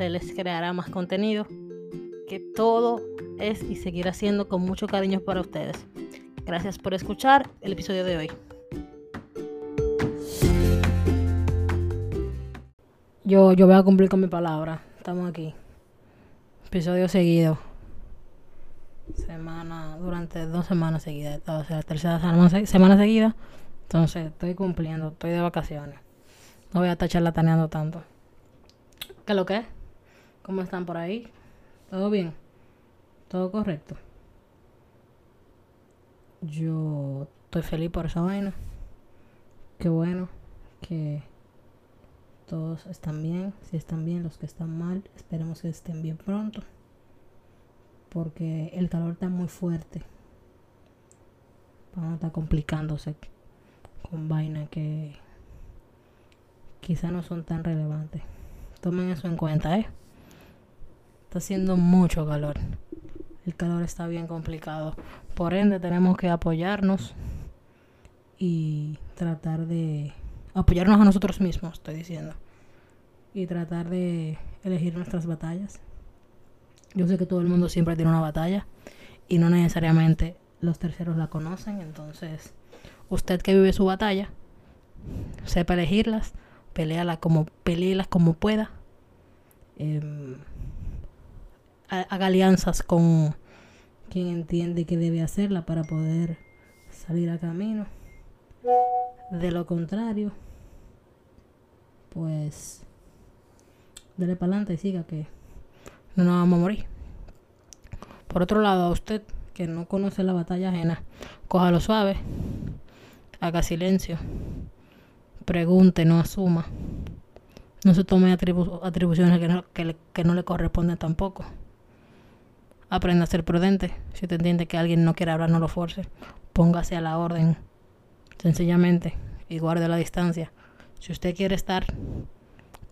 se les creará más contenido, que todo es y seguirá siendo con mucho cariño para ustedes. Gracias por escuchar el episodio de hoy. Yo, yo voy a cumplir con mi palabra. Estamos aquí. Episodio seguido. Semana, durante dos semanas seguidas. O sea, tercera semana, semana seguida. Entonces, estoy cumpliendo. Estoy de vacaciones. No voy a estar charlataneando tanto. ¿Qué lo que es? ¿Cómo están por ahí? ¿Todo bien? ¿Todo correcto? Yo estoy feliz por esa vaina. Qué bueno que todos están bien, si están bien, los que están mal, esperemos que estén bien pronto, porque el calor está muy fuerte. Vamos a estar complicándose con vainas que quizá no son tan relevantes. Tomen eso en cuenta, ¿eh? Está haciendo mucho calor. El calor está bien complicado. Por ende, tenemos que apoyarnos y tratar de apoyarnos a nosotros mismos, estoy diciendo, y tratar de elegir nuestras batallas. Yo sé que todo el mundo siempre tiene una batalla y no necesariamente los terceros la conocen, entonces usted que vive su batalla, sepa elegirlas, peleala como, pelealas como pueda, em, haga alianzas con quien entiende que debe hacerla para poder salir a camino. De lo contrario, pues dele para adelante y siga que no nos vamos a morir. Por otro lado, a usted que no conoce la batalla ajena, cójalo suave, haga silencio, pregunte, no asuma. No se tome atribuciones que no, que, que no le corresponden tampoco. Aprenda a ser prudente. Si usted entiende que alguien no quiere hablar, no lo force. Póngase a la orden sencillamente, y guarde la distancia. Si usted quiere estar,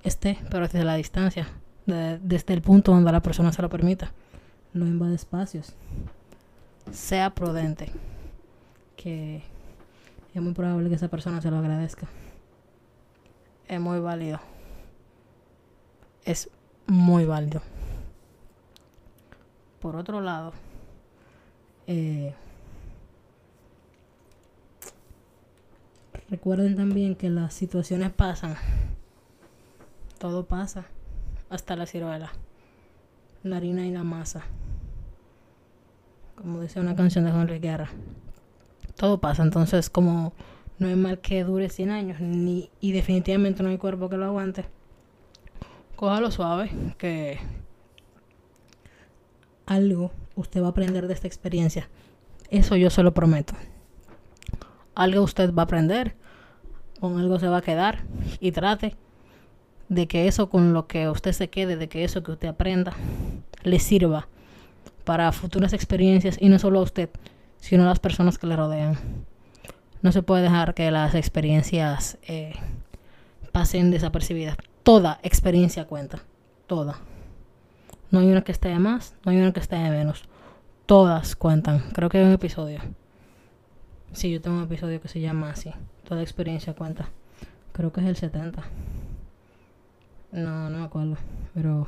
esté, pero desde la distancia, desde el punto donde la persona se lo permita. No invade espacios. Sea prudente, que es muy probable que esa persona se lo agradezca. Es muy válido. Es muy válido. Por otro lado, eh, Recuerden también que las situaciones pasan. Todo pasa. Hasta la ciruela. La harina y la masa. Como dice una canción de Juan Guerra. Todo pasa. Entonces, como no es mal que dure 100 años, ni, y definitivamente no hay cuerpo que lo aguante, cójalo suave, que algo usted va a aprender de esta experiencia. Eso yo se lo prometo algo usted va a aprender, con algo se va a quedar y trate de que eso con lo que usted se quede, de que eso que usted aprenda le sirva para futuras experiencias y no solo a usted, sino a las personas que le rodean. No se puede dejar que las experiencias eh, pasen desapercibidas. Toda experiencia cuenta, toda. No hay una que esté de más, no hay una que esté de menos. todas cuentan. Creo que hay un episodio. Sí, yo tengo un episodio que se llama así. Toda experiencia cuenta. Creo que es el 70. No, no me acuerdo. Pero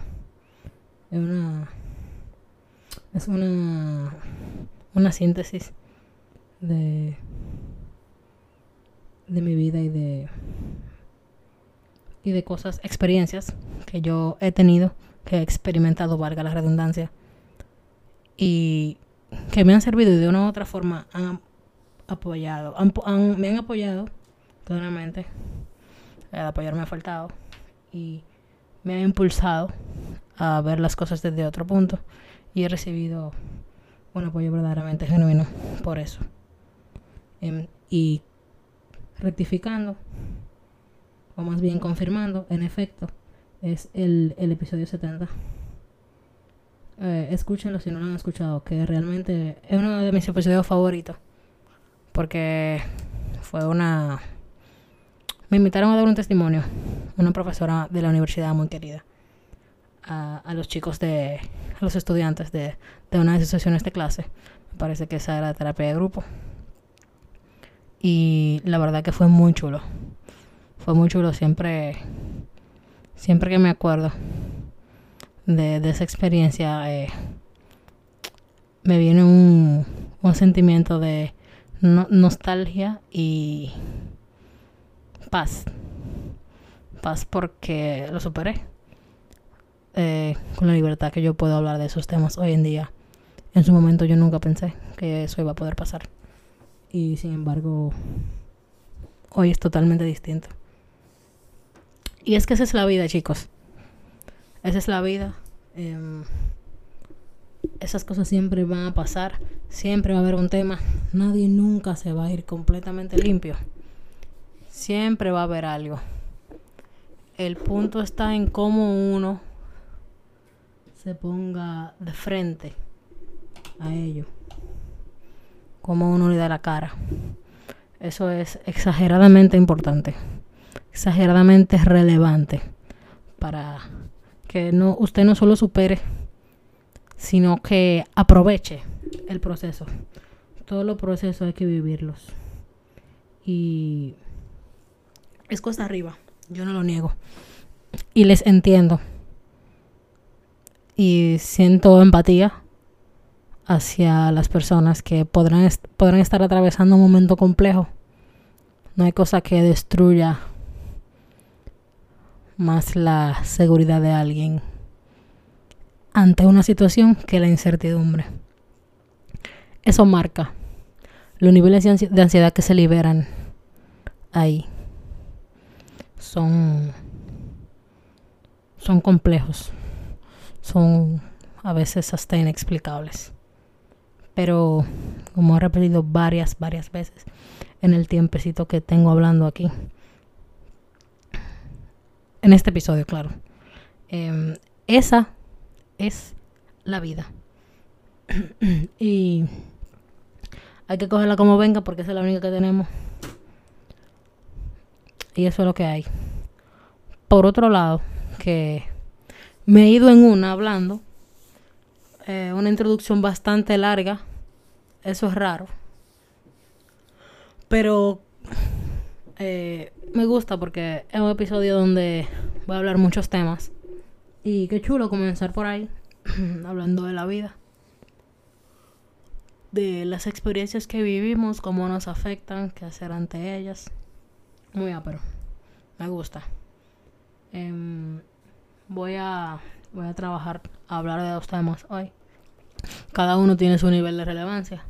es una. Es una. Una síntesis de. De mi vida y de. Y de cosas, experiencias que yo he tenido, que he experimentado, valga la redundancia. Y que me han servido y de una u otra forma han apoyado. me han apoyado, claramente. El apoyar me ha faltado. Y me ha impulsado a ver las cosas desde otro punto. Y he recibido un apoyo verdaderamente genuino por eso. Em, y rectificando, o más bien confirmando, en efecto, es el, el episodio 70. Eh, escúchenlo si no lo han escuchado, que realmente es uno de mis episodios favoritos. Porque fue una... Me invitaron a dar un testimonio, una profesora de la universidad muy querida, a, los chicos de, a los estudiantes de, de una de sus sesiones de clase. Me parece que esa era terapia de grupo. Y la verdad que fue muy chulo. Fue muy chulo siempre, siempre que me acuerdo de, esa experiencia, eh, me viene un, un sentimiento de nostalgia y paz. Paz porque lo superé. Eh, con la libertad que yo puedo hablar de esos temas hoy en día. En su momento yo nunca pensé que eso iba a poder pasar. Y sin embargo, hoy es totalmente distinto. Y es que esa es la vida, chicos. Esa es la vida. Em, esas cosas siempre van a pasar. Siempre va a haber un tema. Nadie nunca se va a ir completamente limpio. Siempre va a haber algo. El punto está en cómo uno se ponga de frente a ello. Cómo uno le da la cara. Eso es exageradamente importante. Exageradamente relevante para que no, usted no solo supere, sino que aproveche el proceso. Todos los procesos hay que vivirlos. Y es cosa arriba, yo no lo niego. Y les entiendo. Y siento empatía hacia las personas que podrán, podrán estar atravesando un momento complejo. No hay cosa que destruya más la seguridad de alguien ante una situación que la incertidumbre. Eso marca los niveles de ansiedad que se liberan ahí. Son, son complejos, son a veces hasta inexplicables. Pero, como he repetido varias, varias veces en el tiempecito que tengo hablando aquí, en este episodio, claro. Em, esa es la vida. y hay que cogerla como venga porque esa es la única que tenemos. Y eso es lo que hay. Por otro lado, que me he ido en una hablando. Eh, una introducción bastante larga. Eso es raro. Pero eh, me gusta porque es un episodio donde voy a hablar muchos temas. Y qué chulo comenzar por ahí, hablando de la vida. De las experiencias que vivimos, cómo nos afectan, qué hacer ante ellas. Muy ápero. Me gusta. Em, voy a voy a trabajar a hablar de dos temas hoy. Cada uno tiene su nivel de relevancia.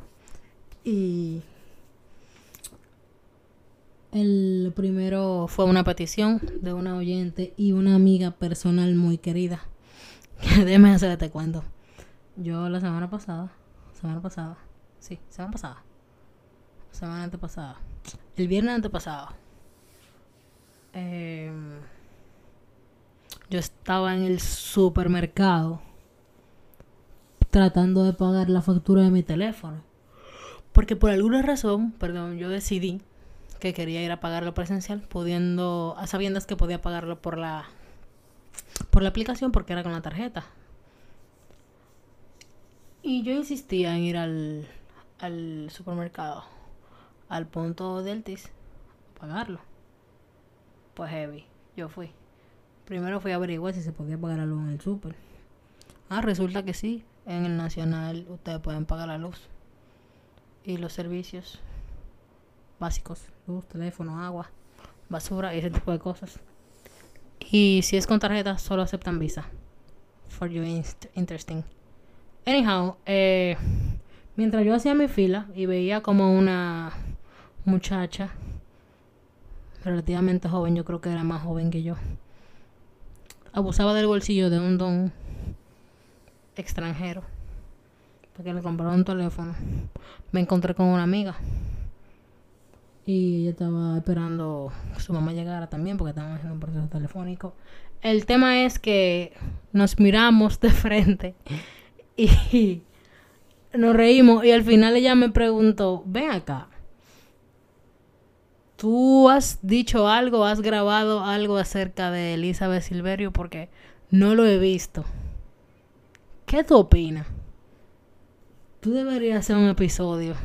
Y el primero fue una petición de una oyente y una amiga personal muy querida. Déjame hacerte cuento. Yo la semana pasada, semana pasada, sí, semana pasada, semana antepasada, el viernes antepasado, em, yo estaba en el supermercado tratando de pagar la factura de mi teléfono. Porque por alguna razón, perdón, yo decidí que quería ir a pagarlo presencial, pudiendo, a sabiendas que podía pagarlo por la por la aplicación porque era con la tarjeta. Y yo insistía en ir al, al supermercado, al punto del TIS, a pagarlo. Pues heavy, yo fui. Primero fui a averiguar si se podía pagar la luz en el super. Ah, resulta que sí, en el Nacional ustedes pueden pagar la luz. Y los servicios básicos, luz, teléfono, agua, basura y ese tipo de cosas. Y si es con tarjeta, solo aceptan Visa. For you interesting. Anyhow, eh, mientras yo hacía mi fila y veía como una muchacha relativamente joven, yo creo que era más joven que yo, abusaba del bolsillo de un don extranjero porque le compraron un teléfono. Me encontré con una amiga y ella estaba esperando que su mamá llegara también porque estaban haciendo un proceso telefónico. El tema es que nos miramos de frente y nos reímos y al final ella me preguntó, ven acá, ¿tú has dicho algo, has grabado algo acerca de Elizabeth Silverio? Porque no lo he visto. ¿Qué tú opinas? Tú deberías hacer un episodio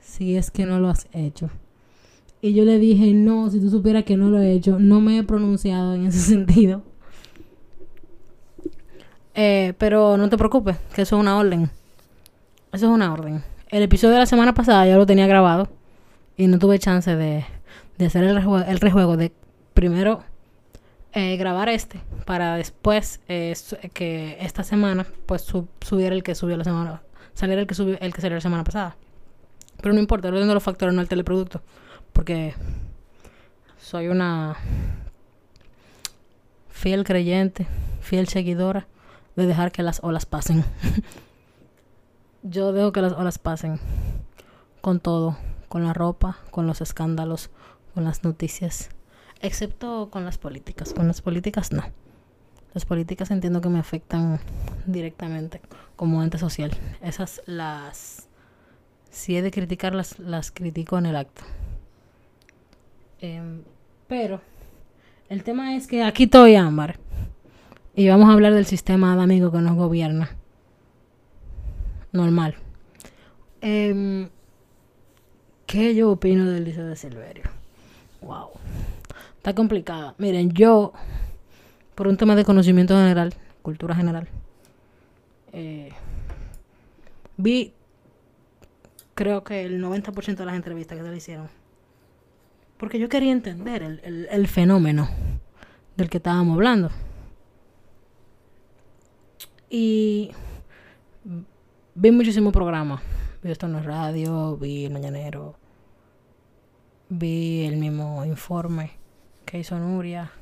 si es que no lo has hecho. Y yo le dije, no, si tú supieras que no lo he hecho, no me he pronunciado en ese sentido. Eh, pero no te preocupes, que eso es una orden. Eso es una orden. El episodio de la semana pasada ya lo tenía grabado y no tuve chance de, hacer el rejuego, el rejuego de primero eh, grabar este para después eh, que esta semana pues subiera el que subió la semana saliera el que subió el que salió la semana pasada pero no importa el orden de los factores no el teleproducto porque soy una fiel creyente, fiel seguidora de dejar que las olas pasen. Yo dejo que las olas pasen con todo, con la ropa, con los escándalos, con las noticias, excepto con las políticas. Con las políticas no. Las políticas entiendo que me afectan directamente como ente social. Esas las si he de criticarlas, las critico en el acto. Em, pero el tema es que aquí estoy Ámbar. Y vamos a hablar del sistema de amigos que nos gobierna. Normal. Eh, ¿Qué yo opino del Liceo de Silverio? Wow. Está complicada. Miren, yo, por un tema de conocimiento general, cultura general, eh, vi, creo que el 90% de las entrevistas que se le hicieron porque yo quería entender el, fenómeno del que estábamos hablando. Y vi muchísimos programas. Vi esto en la radio, vi el Mañanero, vi el mismo informe que hizo Nuria.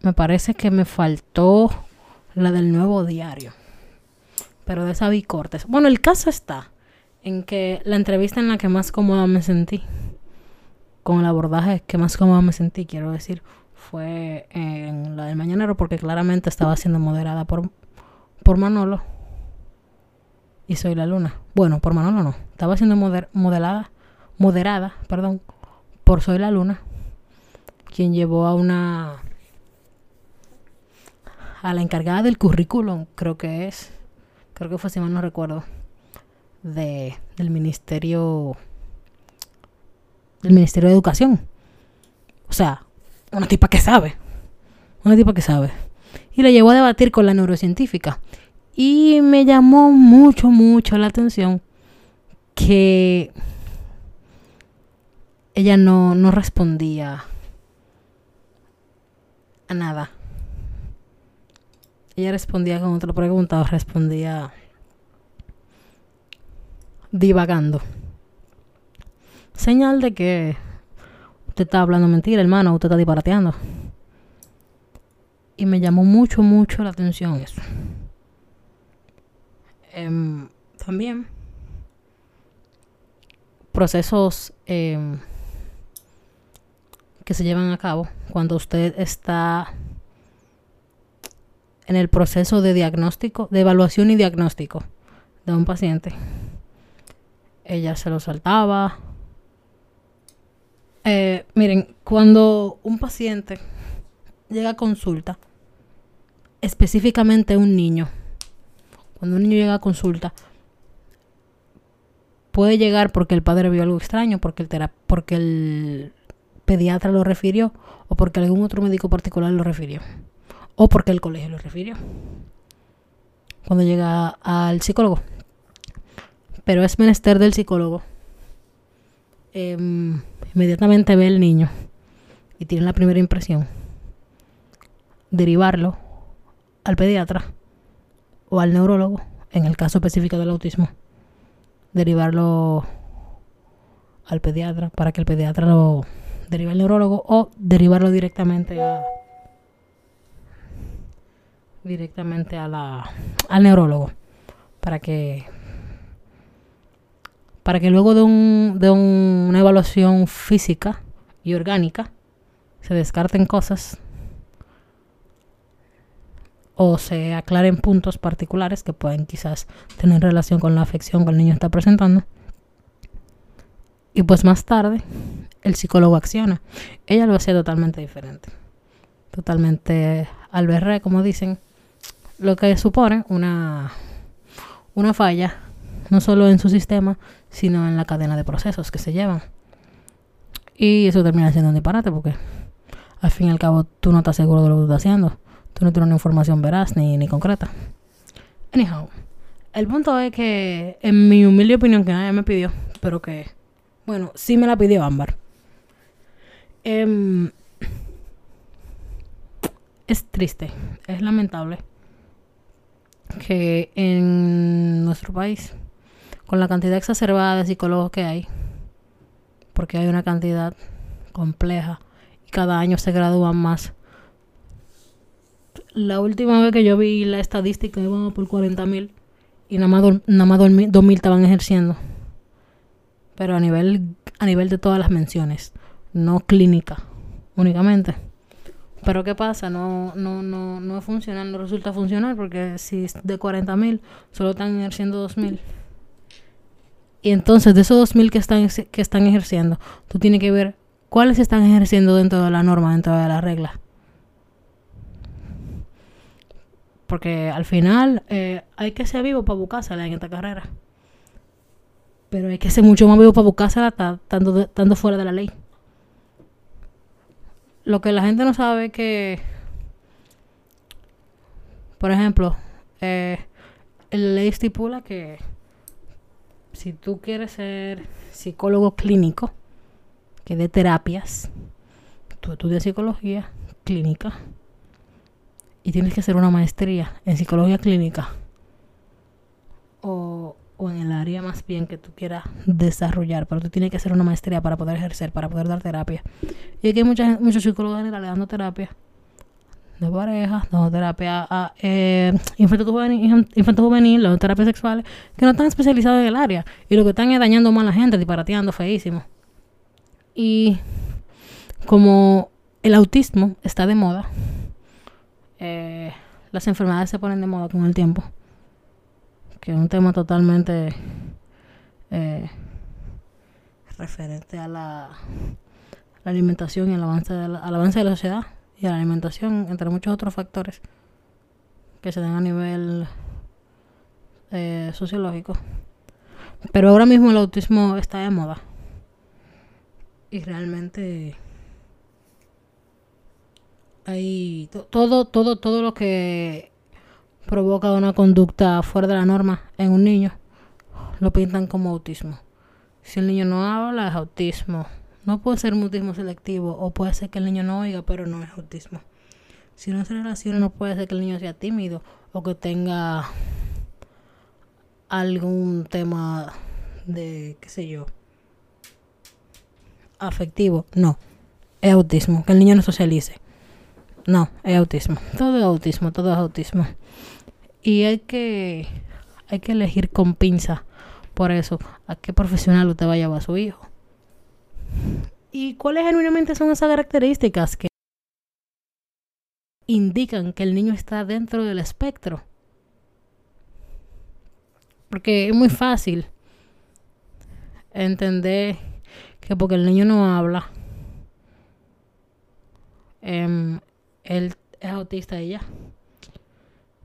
Me parece que me faltó la del nuevo diario. Pero de esa vi cortes. Bueno, el caso está en que la entrevista en la que más cómoda me sentí con el abordaje que más cómodo me sentí, quiero decir, fue en la del mañanero porque claramente estaba siendo moderada por, por Manolo y Soy la Luna. Bueno, por Manolo no, estaba siendo modelada, moderada, perdón, por Soy la Luna, quien llevó a una a la encargada del currículum, creo que es, creo que fue si mal no recuerdo, de, del ministerio del Ministerio de Educación. O sea, una tipa que sabe. Una tipa que sabe. Y la llevó a debatir con la neurocientífica. Y me llamó mucho, mucho la atención que ella no, no respondía a nada. Ella respondía con otra pregunta o respondía divagando. Señal de que usted está hablando mentira, hermano, usted está disparateando. Y me llamó mucho, mucho la atención eso. Em, también procesos em, que se llevan a cabo cuando usted está en el proceso de diagnóstico, de evaluación y diagnóstico de un paciente. Ella se lo saltaba, eh, miren, cuando un paciente llega a consulta, específicamente un niño, Cuando un niño llega a consulta, puede llegar porque el padre vio algo extraño, porque el, porque el pediatra lo refirió, o porque algún otro médico particular lo refirió, o porque el colegio lo refirió. Cuando llega al psicólogo. Pero es menester del psicólogo. Em, inmediatamente ve el niño y tiene la primera impresión. Derivarlo al pediatra o al neurólogo, en el caso específico del autismo derivarlo al pediatra para que el pediatra lo derive al neurólogo o derivarlo directamente a directamente a la, al neurólogo para que para que luego de, un, de una evaluación física y orgánica se descarten cosas o se aclaren puntos particulares que pueden quizás tener relación con la afección que el niño está presentando. Y pues más tarde el psicólogo acciona. Ella lo hacía totalmente diferente. Totalmente al verre, como dicen, lo que supone una, una falla, no solo en su sistema, sino en la cadena de procesos que se llevan. Y eso termina siendo un disparate porque al fin y al cabo tú no estás seguro de lo que estás haciendo no tienes una información veraz ni, ni concreta. Anyhow, el punto es que, en mi humilde opinión, que nadie me pidió, pero que, bueno, sí me la pidió Ámbar. Em, es triste, es lamentable que en nuestro país, con la cantidad exacerbada de psicólogos que hay, porque hay una cantidad compleja y cada año se gradúan más la última vez que yo vi la estadística íbamos por 40 mil y nada más, nada más 2 mil estaban ejerciendo. Pero a nivel, a nivel de todas las menciones, no clínica únicamente. Pero ¿qué pasa? No, no, no, no funciona, no resulta funcionar porque si de 40 mil solo están ejerciendo 2 mil. Y entonces de esos 2 mil que están, que están ejerciendo, tú tienes que ver cuáles están ejerciendo dentro de la norma, dentro de la regla. Porque al final eh, hay que ser vivo para buscársela en esta carrera. Pero hay que ser mucho más vivo para buscársela estando, fuera de la ley. Lo que la gente no sabe es que, por ejemplo, eh, la ley estipula que si tú quieres ser psicólogo clínico, que dé terapias, tú estudias psicología clínica y tienes que hacer una maestría en psicología clínica o, en el área más bien que tú quieras desarrollar, pero tú tienes que hacer una maestría para poder ejercer, para poder dar terapia. Y aquí hay mucha, muchos psicólogos generales dando terapia de pareja, dando terapia a eh, infanto juvenil, terapias sexuales, que no están especializados en el área. Y lo que están es dañando más a la gente, disparateando feísimo. Y como el autismo está de moda, eh, las enfermedades se ponen de moda con el tiempo. Que es un tema totalmente eh, referente a la, alimentación y al avance, al avance de la sociedad y a la alimentación, entre muchos otros factores que se dan a nivel eh, sociológico. Pero ahora mismo el autismo está de moda. Y realmente hay todo, todo, todo lo que provoca una conducta fuera de la norma en un niño, lo pintan como autismo. Si el niño no habla, es autismo. No puede ser un autismo selectivo, o puede ser que el niño no oiga, pero no es autismo. Si no se relaciona, no puede ser que el niño sea tímido o que tenga algún tema de, qué sé yo, afectivo. No, es autismo, que el niño no socialice. No, es autismo. Todo es autismo, todo es autismo. Y hay que, hay que elegir con pinza por eso a qué profesional usted va a llevar a su hijo. ¿Y cuáles genuinamente son esas características que indican que el niño está dentro del espectro? Porque es muy fácil entender que porque el niño no habla, eh, él es autista y ya.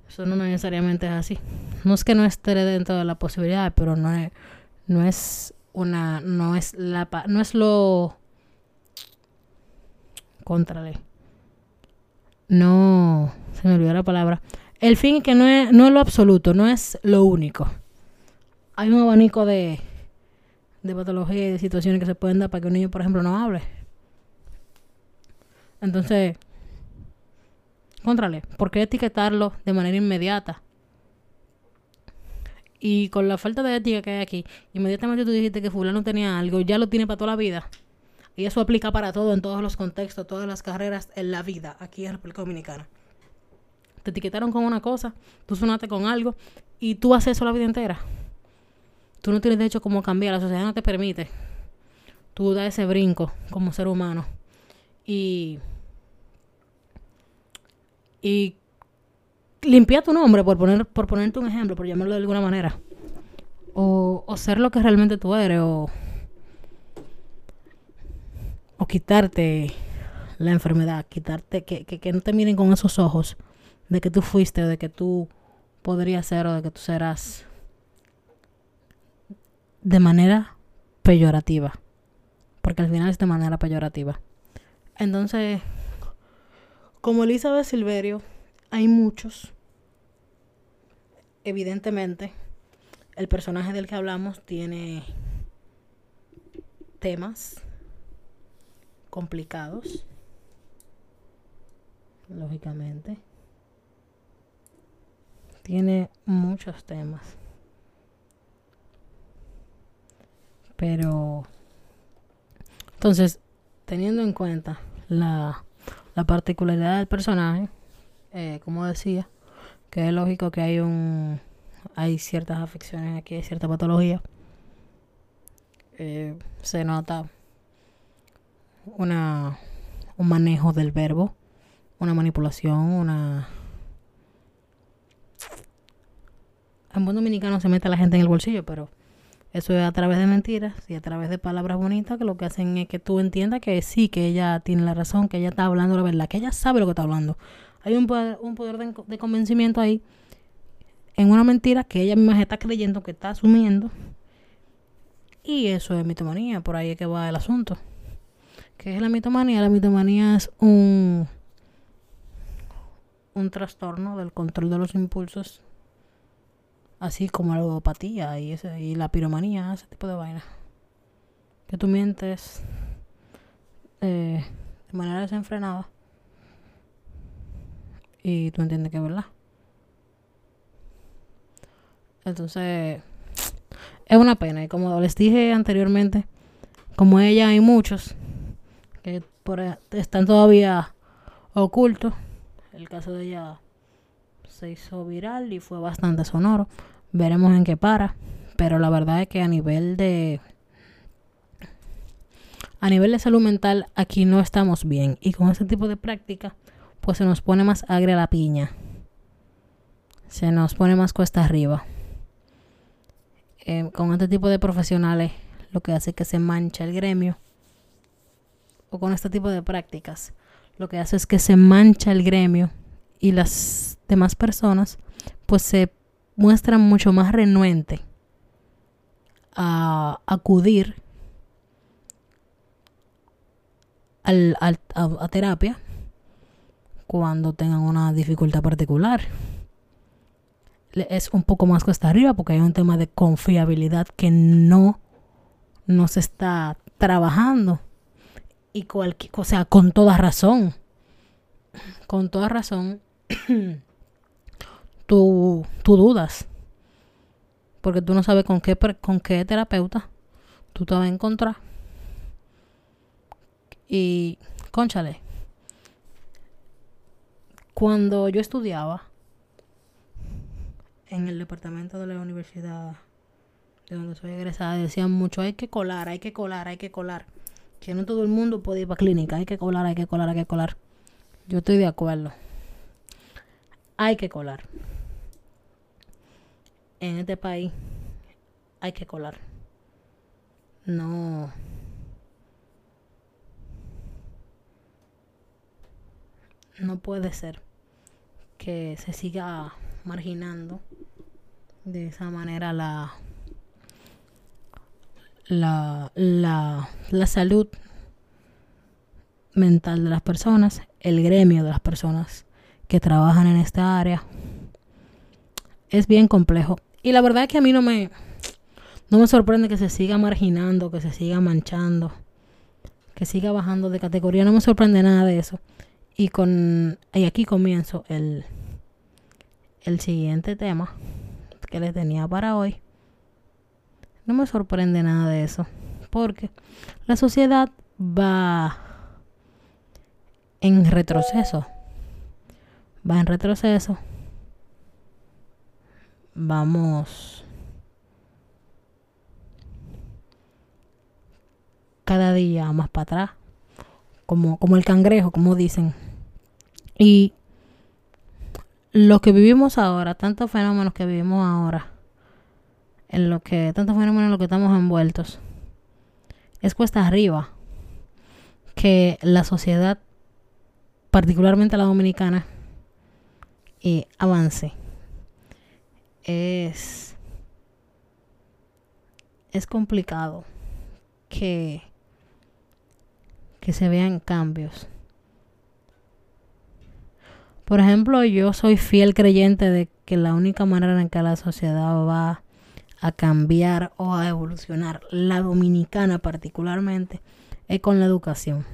Eso no necesariamente es así. No es que no esté dentro de la posibilidad, pero no es, no es una, no es la, no es lo contrale. No, se me olvidó la palabra. El fin que no es, no es lo absoluto, no es lo único. Hay un abanico de, de patologías y de situaciones que se pueden dar para que un niño, por ejemplo, no hable. Entonces, contrale, ¿por qué etiquetarlo de manera inmediata? Y con la falta de ética que hay aquí, inmediatamente tú dijiste que fulano tenía algo, ya lo tiene para toda la vida. Y eso aplica para todo, en todos los contextos, todas las carreras en la vida, aquí en República Dominicana. Te etiquetaron con una cosa, tú sonaste con algo, y tú haces eso la vida entera. Tú no tienes derecho como cambiar, la sociedad no te permite. Tú das ese brinco como ser humano. Y. Y limpia tu nombre, por, poner, por ponerte un ejemplo, por llamarlo de alguna manera. O, o ser lo que realmente tú eres, o, o quitarte la enfermedad, quitarte, que, que, que no te miren con esos ojos de que tú fuiste, o de que tú podrías ser, o de que tú serás de manera peyorativa. Porque al final es de manera peyorativa. Entonces, como Elizabeth Silverio, hay muchos evidentemente, el personaje del que hablamos tiene temas complicados, lógicamente. Tiene muchos temas. Pero, entonces, teniendo en cuenta la, la particularidad del personaje, eh, como decía, que es lógico que hay un hay ciertas afecciones aquí, hay cierta patología. Eh, se nota una un manejo del verbo, una manipulación, una en buen dominicano se mete a la gente en el bolsillo, pero eso es a través de mentiras y a través de palabras bonitas que lo que hacen es que tú entiendas que sí, que ella tiene la razón, que ella está hablando la verdad, que ella sabe lo que está hablando. Hay un poder, un poder de, convencimiento ahí en una mentira que ella misma está creyendo, que está asumiendo. Y eso es mitomanía, por ahí es que va el asunto. ¿Qué es la mitomanía? La mitomanía es un, un trastorno del control de los impulsos, así como la ludopatía y, ese, y la piromanía, ese tipo de vaina. Que tú mientes eh, de manera desenfrenada y tú entiendes que es verdad. Entonces, es una pena. Y como les dije anteriormente, como ella hay muchos que por, e, están todavía ocultos. El caso de ella se hizo viral y fue bastante sonoro. Veremos en qué para. Pero la verdad es que a nivel de a nivel de salud mental aquí no estamos bien. Y con ese tipo de práctica pues se nos pone más agria la piña. Se nos pone más cuesta arriba. Eh, con este tipo de profesionales lo que hace que se mancha el gremio. O con este tipo de prácticas lo que hace es que se mancha el gremio y las demás personas pues se muestran mucho más renuentes a acudir al, a terapia cuando tengan una dificultad particular. Es un poco más cuesta arriba porque hay un tema de confiabilidad que no, no se está trabajando. Y cualquier, o sea, con toda razón. Con toda razón. tú, tú dudas. Porque tú no sabes con qué, con qué terapeuta tú te vas a encontrar. Y, conchale, cuando yo estudiaba en el departamento de la universidad de donde soy egresada, decían mucho, hay que colar, hay que colar, hay que colar. Que no todo el mundo puede ir para clínica, hay que colar, hay que colar, hay que colar. Yo estoy de acuerdo. Hay que colar. En este país hay que colar. No no puede ser que se siga marginando de esa manera la la, la, la salud mental de las personas, el gremio de las personas que trabajan en esta área. Es bien complejo. Y la verdad es que a mí no me, no me sorprende que se siga marginando, que se siga manchando, que siga bajando de categoría. No me sorprende nada de eso. Y con y aquí comienzo el, el siguiente tema que les tenía para hoy. No me sorprende nada de eso. Porque la sociedad va en retroceso. Va en retroceso. Vamos cada día más para atrás. Como, como el cangrejo, como dicen. Y lo que vivimos ahora, tantos fenómenos que vivimos ahora, en lo que, tantos fenómenos en los que estamos envueltos, es cuesta arriba que la sociedad, particularmente la dominicana, eh, avance. Es, es complicado que, que se vean cambios. Por ejemplo, yo soy fiel creyente de que la única manera en que la sociedad va a cambiar o a evolucionar, la dominicana particularmente, es con la educación.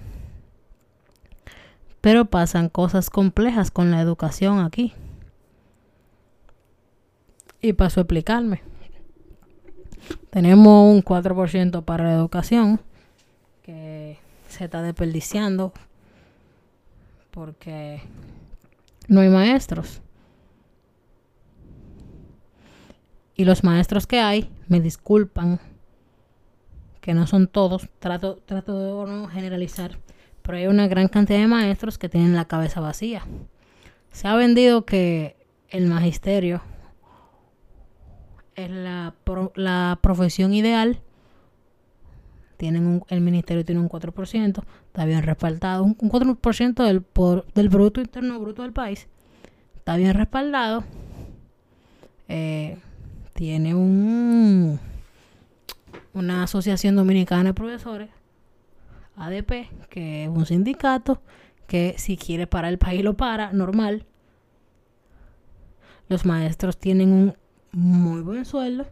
Pero pasan cosas complejas con la educación aquí. Y paso a explicarme. Tenemos un 4% para la educación que se está desperdiciando porque no hay maestros. Y los maestros que hay, me disculpan, que no son todos, trato, trato de no generalizar, pero hay una gran cantidad de maestros que tienen la cabeza vacía. Se ha vendido que el magisterio es la, la profesión ideal. Tienen un, el ministerio tiene un 4%, está bien respaldado. Un, 4% del, del Producto Interno Bruto del país está bien respaldado. Eh, tiene un una asociación dominicana de profesores, ADP, que es un sindicato que si quiere parar el país lo para, normal. Los maestros tienen un muy buen sueldo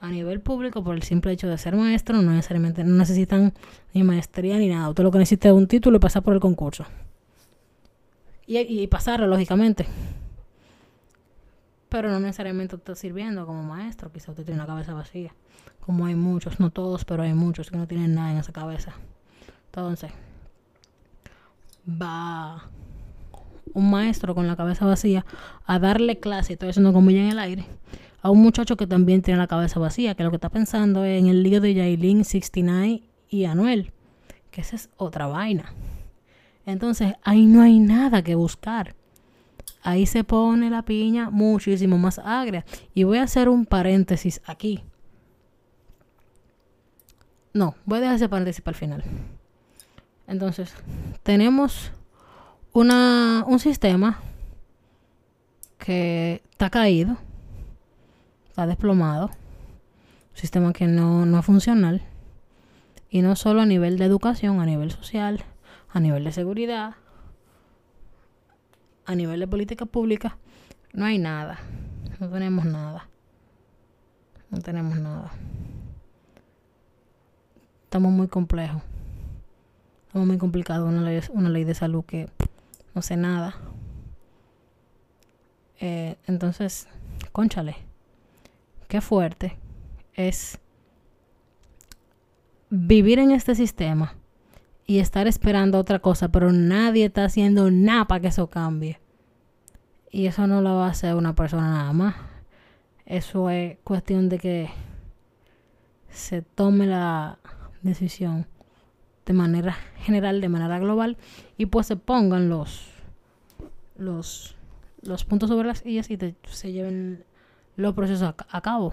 a nivel público por el simple hecho de ser maestro, no necesariamente no necesitan ni maestría ni nada. Usted lo que necesita es un título y pasar por el concurso. Y, pasarlo, lógicamente. Pero no necesariamente está sirviendo como maestro, quizá usted tiene una cabeza vacía. Como hay muchos, no todos, pero hay muchos que no tienen nada en esa cabeza. Entonces, va un maestro con la cabeza vacía a darle clase, estoy haciendo como ya en el aire, a un muchacho que también tiene la cabeza vacía, que lo que está pensando es en el lío de Yailin 69 y Anuel, que esa es otra vaina. Entonces, ahí no hay nada que buscar. Ahí se pone la piña muchísimo más agria. Y voy a hacer un paréntesis aquí. No, voy a dejar ese paréntesis para el final. Entonces, tenemos una, un sistema que está caído está desplomado, un sistema que no, no es funcional, y no solo a nivel de educación, a nivel social, a nivel de seguridad, a nivel de política pública, no hay nada, no tenemos nada, no tenemos nada. Estamos muy complejos, estamos muy complicados, una ley, una ley de salud que no sé nada. Eh, entonces, conchale qué fuerte es vivir en este sistema y estar esperando otra cosa, pero nadie está haciendo nada para que eso cambie. Y eso no lo va a hacer una persona nada más. Eso es cuestión de que se tome la decisión de manera general, de manera global, y pues se pongan los los, los puntos sobre las sillas y se lleven los procesos a, cabo.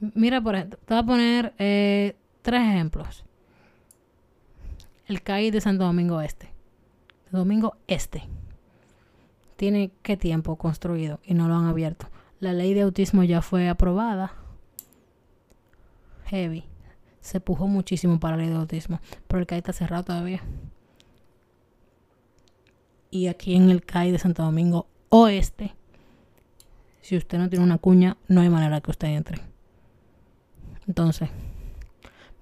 Mira, por ejemplo, te voy a poner eh, tres ejemplos. El CAI de Santo Domingo Este. Domingo Este. tiene qué tiempo construido y no lo han abierto. La ley de autismo ya fue aprobada. Heavy. Se pujó muchísimo para la ley de autismo, pero el CAI está cerrado todavía. Y aquí en el CAI de Santo Domingo Oeste, si usted no tiene una cuña, no hay manera que usted entre. Entonces,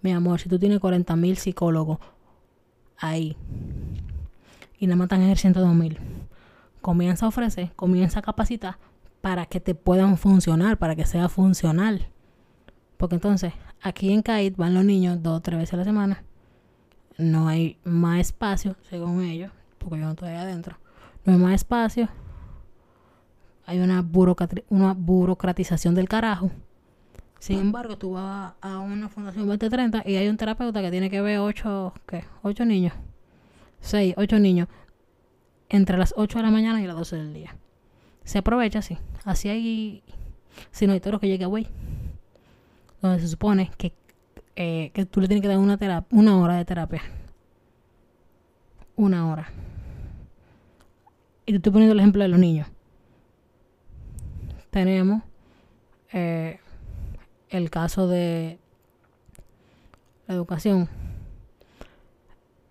mi amor, si tú tienes 40 mil psicólogos ahí y nada más están ejerciendo 2 mil, comienza a ofrecer, comienza a capacitar para que te puedan funcionar, para que sea funcional. Porque entonces, aquí en CAID van los niños dos o tres veces a la semana. No hay más espacio, según ellos, porque yo no estoy ahí adentro. No hay más espacio. Hay una, una burocratización del carajo. Sin embargo, tú vas a una fundación 2030 y hay un terapeuta que tiene que ver ocho, ¿qué? Ocho niños. Seis, ocho niños. Entre las 8 de la mañana y las 12 del día. Se aprovecha así. Así hay... Si no hay toro que llegue a güey. Donde se supone que, eh, que tú le tienes que dar una, una hora de terapia. Una hora. Y te estoy poniendo el ejemplo de los niños. Tenemos... Eh, el caso de la educación.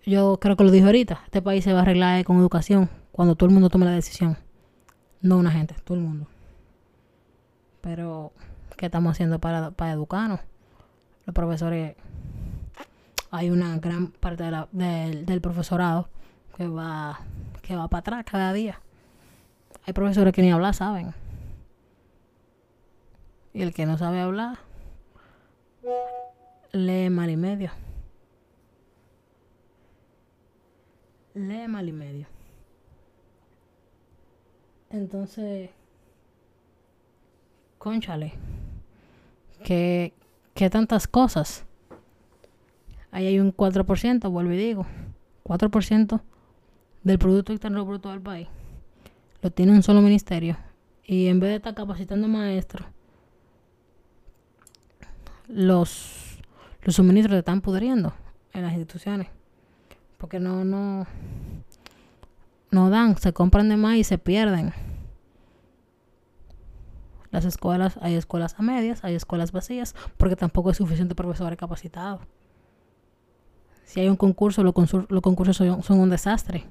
Yo creo que lo dije ahorita, este país se va a arreglar con educación cuando todo el mundo tome la decisión. No una gente, todo el mundo. Pero, ¿qué estamos haciendo para, para educarnos? Los profesores, hay una gran parte del profesorado que va, que va para atrás cada día. Hay profesores que ni hablar saben. Y el que no sabe hablar, lee mal y medio. Lee mal y medio. Entonces, conchale, que, que tantas cosas. Ahí hay un 4%, vuelvo y digo, 4% del Producto Interno Bruto del país. Lo tiene un solo ministerio. Y en vez de estar capacitando maestros, los, los suministros se están pudriendo en las instituciones. Porque no, no, no dan, se compran de más y se pierden. Las escuelas, hay escuelas a medias, hay escuelas vacías, porque tampoco hay suficiente profesores capacitados. Si hay un concurso, los, concursos son, un desastre.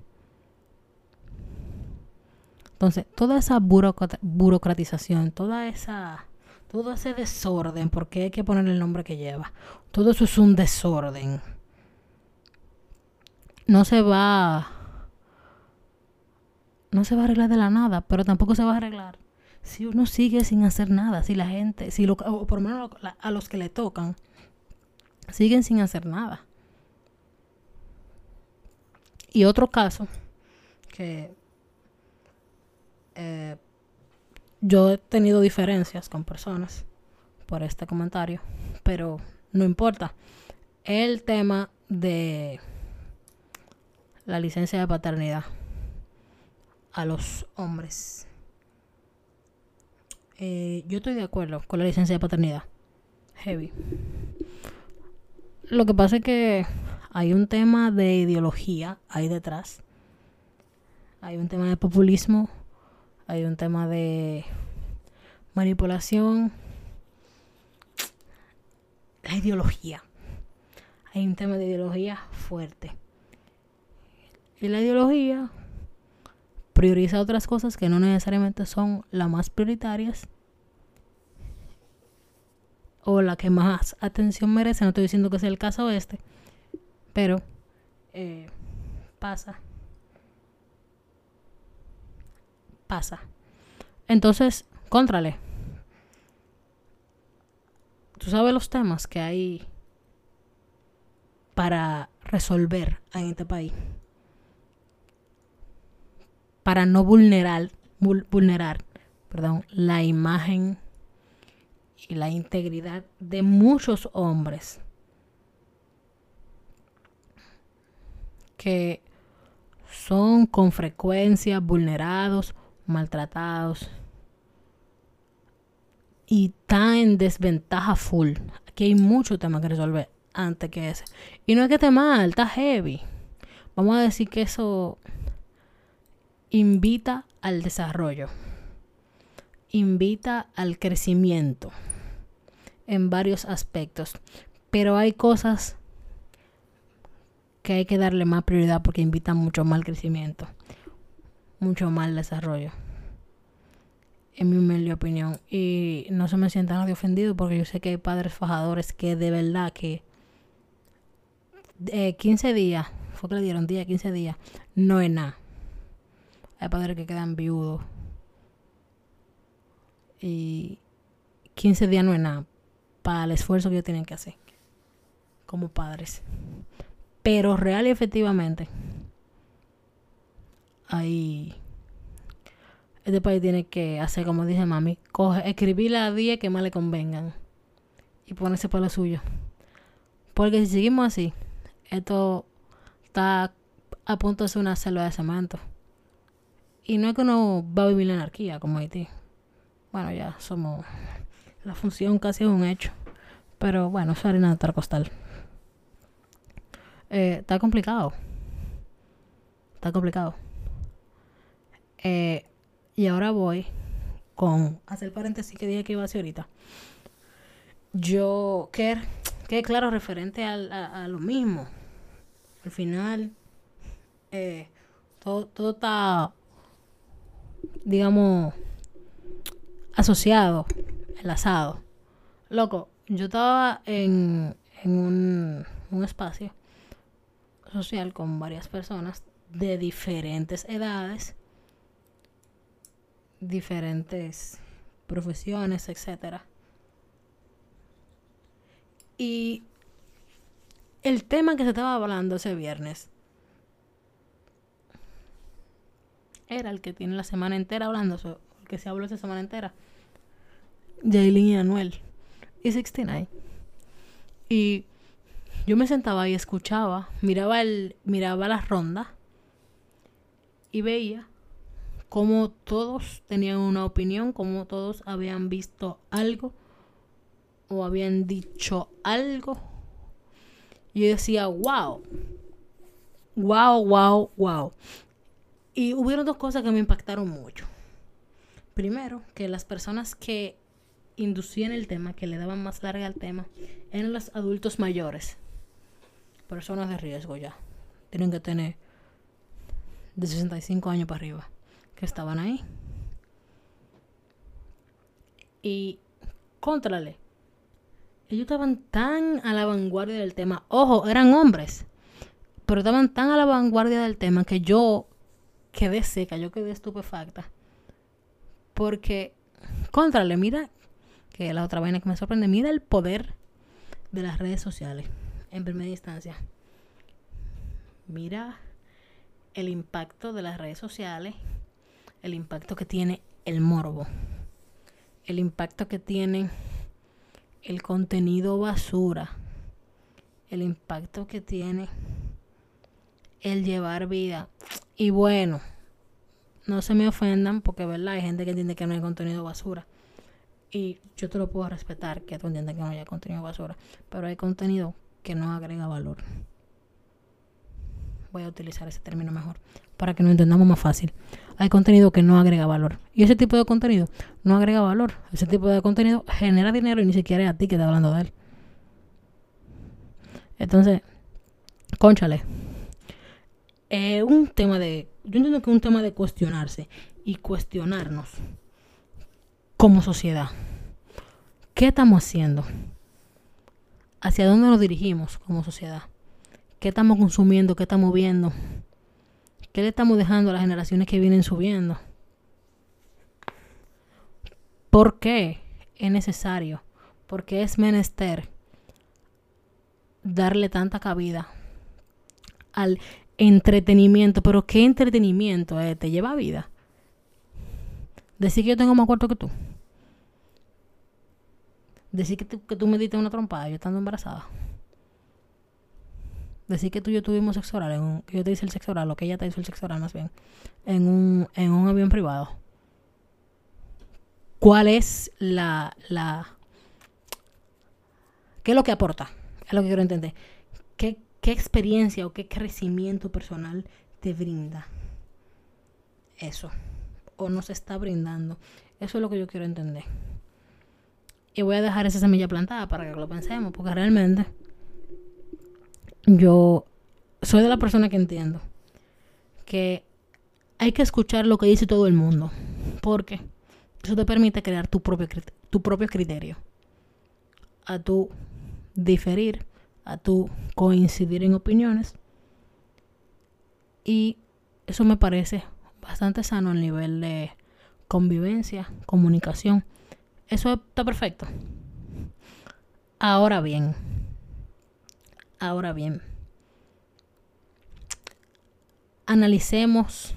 Entonces, toda esa burocratización, toda esa todo ese desorden, porque hay que poner el nombre que lleva. Todo eso es un desorden. No se va. No se va a arreglar de la nada, pero tampoco se va a arreglar si uno sigue sin hacer nada. Si la gente, si lo, o por lo menos a los que le tocan, siguen sin hacer nada. Y otro caso que eh, yo he tenido diferencias con personas por este comentario, pero no importa. El tema de la licencia de paternidad a los hombres. Eh, yo estoy de acuerdo con la licencia de paternidad. Heavy. Lo que pasa es que hay un tema de ideología ahí detrás. Hay un tema de populismo hay un tema de manipulación, la ideología. Hay un tema de ideología fuerte. Y la ideología prioriza otras cosas que no necesariamente son las más prioritarias o la que más atención merece. No estoy diciendo que sea el caso este, pero eh, pasa. Pasa. Entonces, contrale. Tú sabes los temas que hay para resolver en este país. Para no vulnerar, vulnerar perdón, la imagen y la integridad de muchos hombres que son con frecuencia vulnerados maltratados y está en desventaja full. Aquí hay mucho tema que resolver antes que ese. Y no es que esté mal, está heavy. Vamos a decir que eso invita al desarrollo, invita al crecimiento en varios aspectos, pero hay cosas que hay que darle más prioridad porque invitan mucho más al crecimiento, mucho más al desarrollo. En mi humilde opinión. Y no se me sientan nadie ofendido porque yo sé que hay padres fajadores que de verdad que 15 eh, días, fue que le dieron día, 15 días, no es nada. Hay padres que quedan viudos. Y 15 días no es nada para el esfuerzo que ellos tienen que hacer como padres. Pero real y efectivamente, ahí este país tiene que hacer como dice mami, coge, escribir las 10 que más le convengan y ponerse para lo suyo. Porque si seguimos así, esto está a punto de ser una selva de cemento. Y no es que uno va a vivir la anarquía como Haití. Bueno, ya somos. La función casi es un hecho. Pero bueno, es harina de costal. Eh, está complicado. Está complicado. Eh, y ahora voy con hacer paréntesis que dije que iba a hacer ahorita. Yo, que, que claro, referente a, lo mismo. Al final, eh, todo, todo está, digamos, asociado, enlazado. Loco, yo estaba en, en un, un espacio social con varias personas de diferentes edades, diferentes profesiones, etcétera. Y el tema que se estaba hablando ese viernes era el que tiene la semana entera hablando, el que se habló esa semana entera. Jaylin y Anuel y 69. Y yo me sentaba y escuchaba, miraba, el, miraba las rondas y veía cómo todos tenían una opinión, cómo todos habían visto algo o habían dicho algo. Yo decía, wow, wow, wow, wow. Y hubieron dos cosas que me impactaron mucho. Primero, que las personas que inducían el tema, que le daban más larga al tema, eran los adultos mayores personas de riesgo ya. Tienen que tener de 65 años para arriba estaban ahí. Y contrale, ellos estaban tan a la vanguardia del tema. Ojo, eran hombres, pero estaban tan a la vanguardia del tema que yo quedé seca, yo quedé estupefacta. Porque, contrale, mira, que la otra vaina que me sorprende, mira el poder de las redes sociales en primera instancia. Mira el impacto de las redes sociales, el impacto que tiene el morbo, el impacto que tiene el contenido basura, el impacto que tiene el llevar vida. Y bueno, no se me ofendan porque, ¿verdad? Hay gente que entiende que no hay contenido basura. Y yo te lo puedo respetar que tú entiendas que no haya contenido basura. Pero hay contenido que no agrega valor. Voy a utilizar ese término mejor para que nos entendamos más fácil. Hay contenido que no agrega valor. Y ese tipo de contenido no agrega valor. Ese tipo de contenido genera dinero y ni siquiera es a ti que está hablando de él. Entonces, conchale. Es un tema de. Yo entiendo que es un tema de cuestionarse y cuestionarnos como sociedad. ¿Qué estamos haciendo? hacia dónde nos dirigimos como sociedad. ¿Qué estamos consumiendo? ¿Qué estamos viendo? ¿Qué le estamos dejando a las generaciones que vienen subiendo? ¿Por qué es necesario? ¿Por qué es menester darle tanta cabida al entretenimiento? Pero ¿qué entretenimiento eh, te lleva vida? Decir que yo tengo más cuarto que tú. Decir que, tú, que tú me diste una trompada yo estando embarazada. Decir que tú y yo tuvimos sexo oral, en un, que yo te hice el sexo oral, o que ella te hizo el sexo oral más bien, en un, en un avión privado. ¿Cuál es la, la... ¿Qué es lo que aporta? Es lo que quiero entender. ¿Qué, qué experiencia o qué crecimiento personal te brinda? eso o nos está brindando. Eso es lo que yo quiero entender. Y voy a dejar esa semilla plantada para que lo pensemos, porque realmente yo soy de la persona que entiendo que hay que escuchar lo que dice todo el mundo, porque eso te permite crear tu propio, tu propio criterio, a tu diferir, a tu coincidir en opiniones. Y eso me parece bastante sano al nivel de convivencia, comunicación. Eso está perfecto. Ahora bien, ahora bien, analicemos,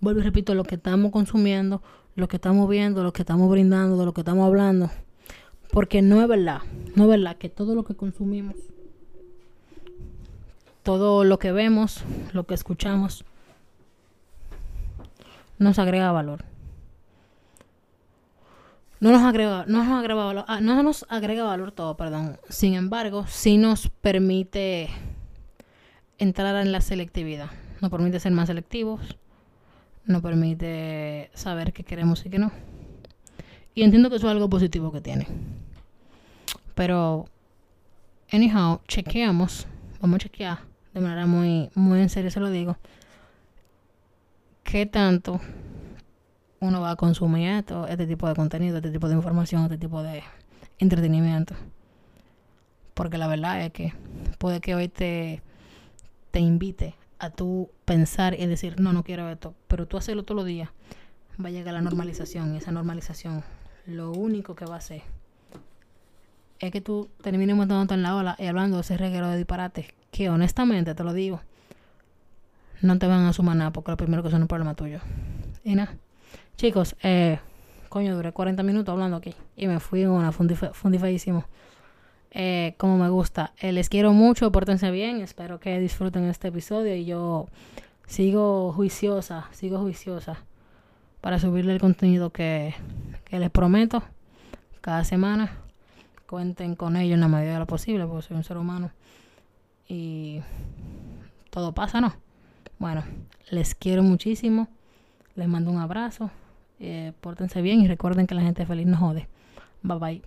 vuelvo y repito, lo que estamos consumiendo, lo que estamos viendo, lo que estamos brindando, de lo que estamos hablando. Porque no es verdad, no es verdad que todo lo que consumimos, todo lo que vemos, lo que escuchamos, nos agrega valor. No nos agrega, no nos agrega valor, ah, no nos agrega valor todo, perdón. Sin embargo, sí nos permite entrar en la selectividad. Nos permite ser más selectivos. Nos permite saber qué queremos y qué no. Y entiendo que eso es algo positivo que tiene. Pero, anyhow, chequeamos. Vamos a chequear de manera muy, muy en serio, se lo digo qué tanto uno va a consumir esto, este tipo de contenido, este tipo de información, este tipo de entretenimiento. Porque la verdad es que puede que hoy te, te invite a tú pensar y decir, no, no quiero esto, pero tú hacerlo todos los días, va a llegar la normalización. Y esa normalización, lo único que va a hacer es que tú termines montándote en la ola y hablando de ese reguero de disparates, que honestamente te lo digo, no te van a sumar nada porque lo primero que son un problema tuyo. Y nada. Chicos, eh, coño, duré 40 minutos hablando aquí y me fui una fundifadísimo. Eh, como me gusta. Eh, les quiero mucho, pórtense bien. Espero que disfruten este episodio y yo sigo juiciosa, sigo juiciosa para subirle el contenido que, que les prometo cada semana. Cuenten con ello en la medida de lo posible, porque soy un ser humano. Y todo pasa, ¿no? Bueno, les quiero muchísimo. Les mando un abrazo. Eh, pórtense bien y recuerden que la gente feliz no jode. Bye bye.